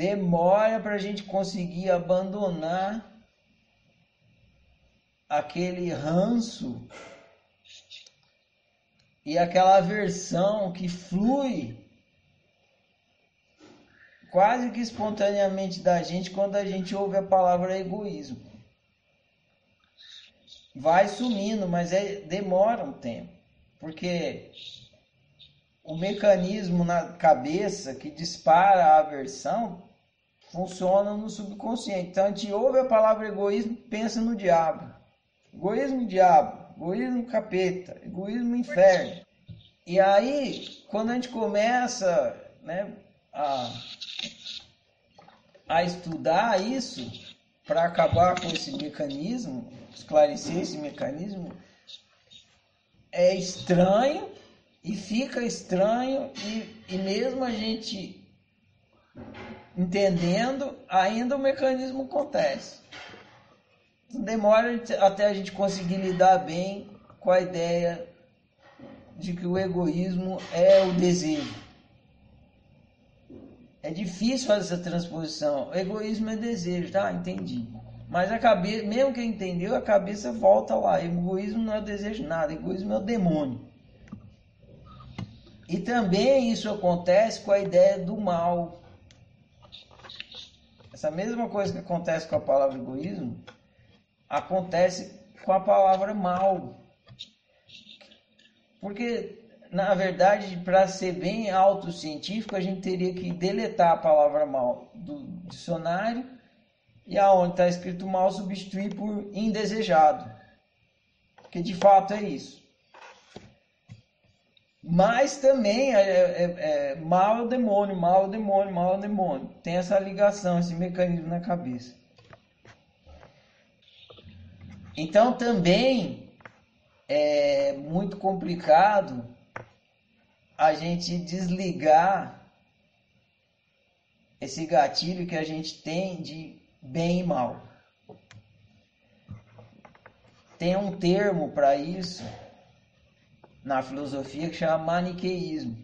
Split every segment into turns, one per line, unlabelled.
demora para a gente conseguir abandonar aquele ranço e aquela aversão que flui quase que espontaneamente da gente quando a gente ouve a palavra egoísmo. Vai sumindo, mas é, demora um tempo, porque o mecanismo na cabeça que dispara a aversão funciona no subconsciente. Então a gente ouve a palavra egoísmo, pensa no diabo. Egoísmo, diabo. Egoísmo, capeta. Egoísmo, inferno. E aí, quando a gente começa né, a, a estudar isso, para acabar com esse mecanismo, esclarecer esse mecanismo, é estranho e fica estranho e, e mesmo a gente entendendo, ainda o mecanismo acontece. Demora até a gente conseguir lidar bem com a ideia de que o egoísmo é o desejo. É difícil fazer essa transposição. O egoísmo é desejo, tá? Entendi. Mas a cabeça, mesmo que entendeu, a cabeça volta lá. Egoísmo não é desejo nada, egoísmo é o demônio. E também isso acontece com a ideia do mal. Essa mesma coisa que acontece com a palavra egoísmo, acontece com a palavra mal. Porque, na verdade, para ser bem autocientífico, a gente teria que deletar a palavra mal do dicionário e aonde está escrito mal substituir por indesejado. Porque de fato é isso. Mas também é, é, é, mal é o demônio, mal é o demônio, mal é o demônio. Tem essa ligação, esse mecanismo na cabeça. Então também é muito complicado a gente desligar esse gatilho que a gente tem de bem e mal. Tem um termo para isso na filosofia que chama maniqueísmo.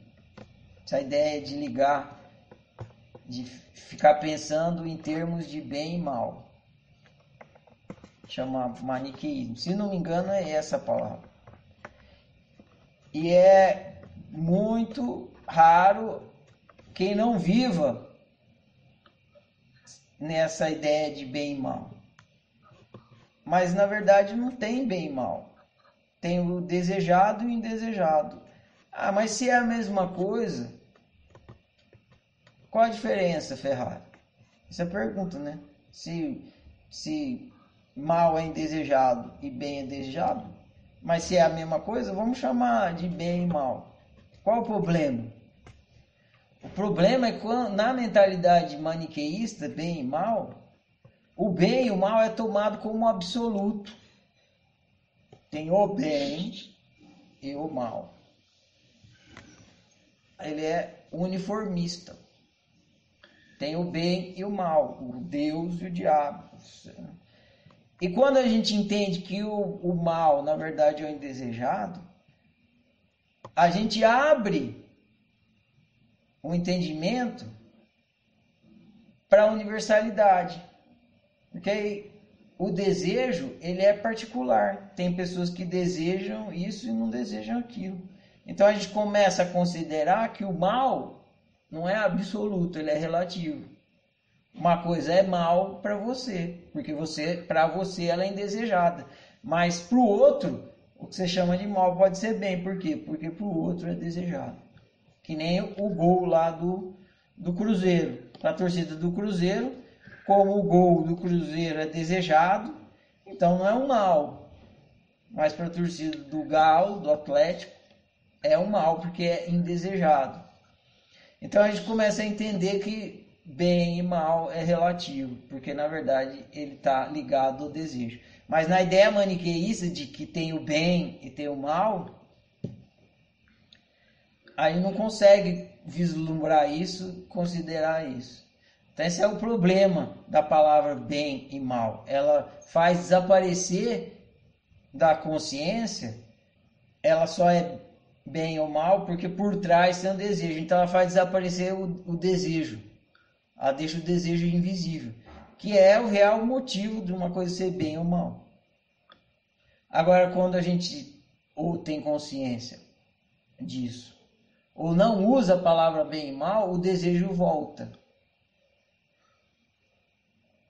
Essa ideia de ligar, de ficar pensando em termos de bem e mal. Chama maniqueísmo. Se não me engano, é essa a palavra. E é muito raro quem não viva nessa ideia de bem e mal. Mas na verdade não tem bem e mal. Tem o desejado e o indesejado. Ah, mas se é a mesma coisa, qual a diferença, Ferrari? Essa é a pergunta, né? Se, se mal é indesejado e bem é desejado, mas se é a mesma coisa, vamos chamar de bem e mal. Qual o problema? O problema é quando, na mentalidade maniqueísta, bem e mal, o bem e o mal é tomado como absoluto. Tem o bem e o mal. Ele é uniformista. Tem o bem e o mal, o Deus e o diabo. E quando a gente entende que o, o mal, na verdade, é o indesejado, a gente abre o entendimento para a universalidade. Porque o desejo, ele é particular. Tem pessoas que desejam isso e não desejam aquilo. Então a gente começa a considerar que o mal não é absoluto, ele é relativo. Uma coisa é mal para você, porque você, para você ela é indesejada, mas para o outro, o que você chama de mal pode ser bem, por quê? Porque para o outro é desejado. Que nem o gol lá do, do Cruzeiro. Para a torcida do Cruzeiro, como o gol do Cruzeiro é desejado, então não é um mal. Mas para a torcida do Galo, do Atlético, é um mal, porque é indesejado. Então a gente começa a entender que bem e mal é relativo, porque na verdade ele está ligado ao desejo. Mas na ideia maniqueísta de que tem o bem e tem o mal, aí não consegue vislumbrar isso, considerar isso. Então esse é o problema da palavra bem e mal. Ela faz desaparecer da consciência, ela só é bem ou mal porque por trás tem um desejo. Então ela faz desaparecer o, o desejo. Ela deixa o desejo invisível, que é o real motivo de uma coisa ser bem ou mal. Agora, quando a gente ou tem consciência disso, ou não usa a palavra bem e mal, o desejo volta.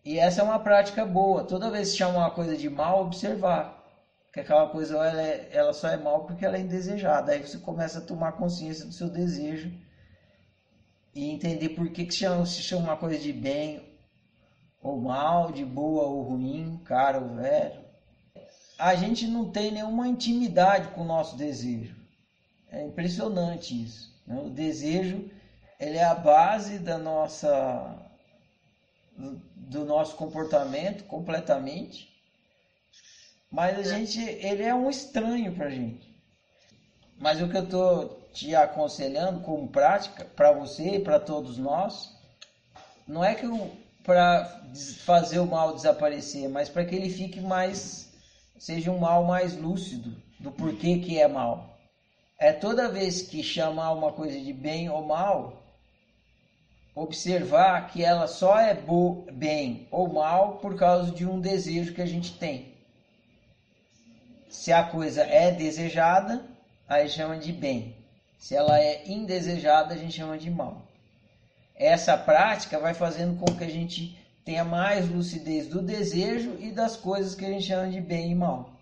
E essa é uma prática boa. Toda vez que chama uma coisa de mal, observar que aquela coisa ela, é, ela só é mal porque ela é indesejada. Aí você começa a tomar consciência do seu desejo e entender por que, que chama, se chama uma coisa de bem ou mal, de boa ou ruim, caro ou velho. A gente não tem nenhuma intimidade com o nosso desejo. É impressionante isso. Né? O desejo ele é a base da nossa do nosso comportamento completamente, mas a gente ele é um estranho para gente. Mas o que eu estou te aconselhando como prática para você e para todos nós, não é que para fazer o mal desaparecer, mas para que ele fique mais seja um mal mais lúcido do porquê que é mal. É toda vez que chamar uma coisa de bem ou mal, observar que ela só é bem ou mal por causa de um desejo que a gente tem. Se a coisa é desejada, aí chama de bem. Se ela é indesejada, a gente chama de mal. Essa prática vai fazendo com que a gente tenha mais lucidez do desejo e das coisas que a gente chama de bem e mal.